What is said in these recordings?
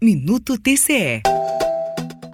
Minuto TCE.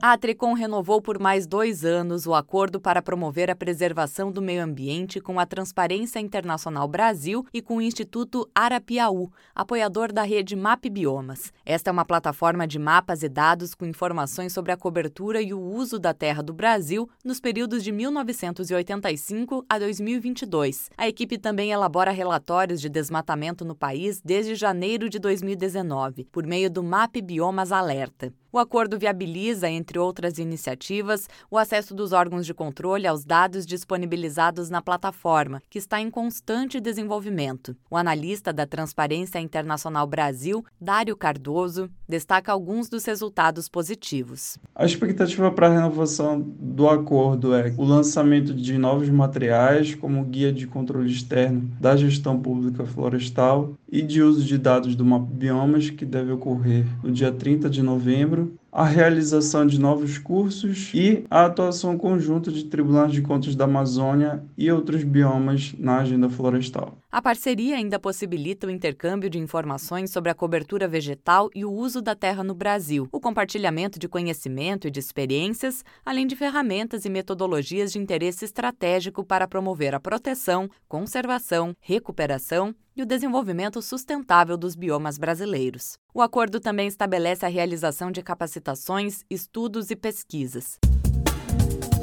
A Tricom renovou por mais dois anos o acordo para promover a preservação do meio ambiente com a Transparência Internacional Brasil e com o Instituto Arapiaú, apoiador da rede Map Biomas. Esta é uma plataforma de mapas e dados com informações sobre a cobertura e o uso da terra do Brasil nos períodos de 1985 a 2022. A equipe também elabora relatórios de desmatamento no país desde janeiro de 2019, por meio do Map Biomas Alerta. O acordo viabiliza, entre outras iniciativas, o acesso dos órgãos de controle aos dados disponibilizados na plataforma, que está em constante desenvolvimento. O analista da Transparência Internacional Brasil, Dário Cardoso, destaca alguns dos resultados positivos. A expectativa para a renovação do acordo é o lançamento de novos materiais, como guia de controle externo da gestão pública florestal e de uso de dados do Mapa Biomas, que deve ocorrer no dia 30 de novembro a realização de novos cursos e a atuação conjunta de tribunais de contas da Amazônia e outros biomas na agenda florestal. A parceria ainda possibilita o intercâmbio de informações sobre a cobertura vegetal e o uso da terra no Brasil, o compartilhamento de conhecimento e de experiências, além de ferramentas e metodologias de interesse estratégico para promover a proteção, conservação, recuperação e o desenvolvimento sustentável dos biomas brasileiros. O acordo também estabelece a realização de capacitações, estudos e pesquisas.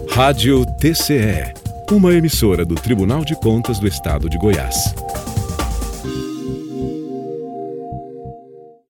Rádio TCE, uma emissora do Tribunal de Contas do Estado de Goiás.